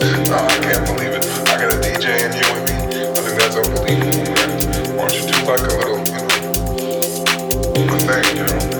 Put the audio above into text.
No, I can't believe it. I got a DJ in here with me. I think that's unbelievable, man. Why don't you do like a little, you know, a thing?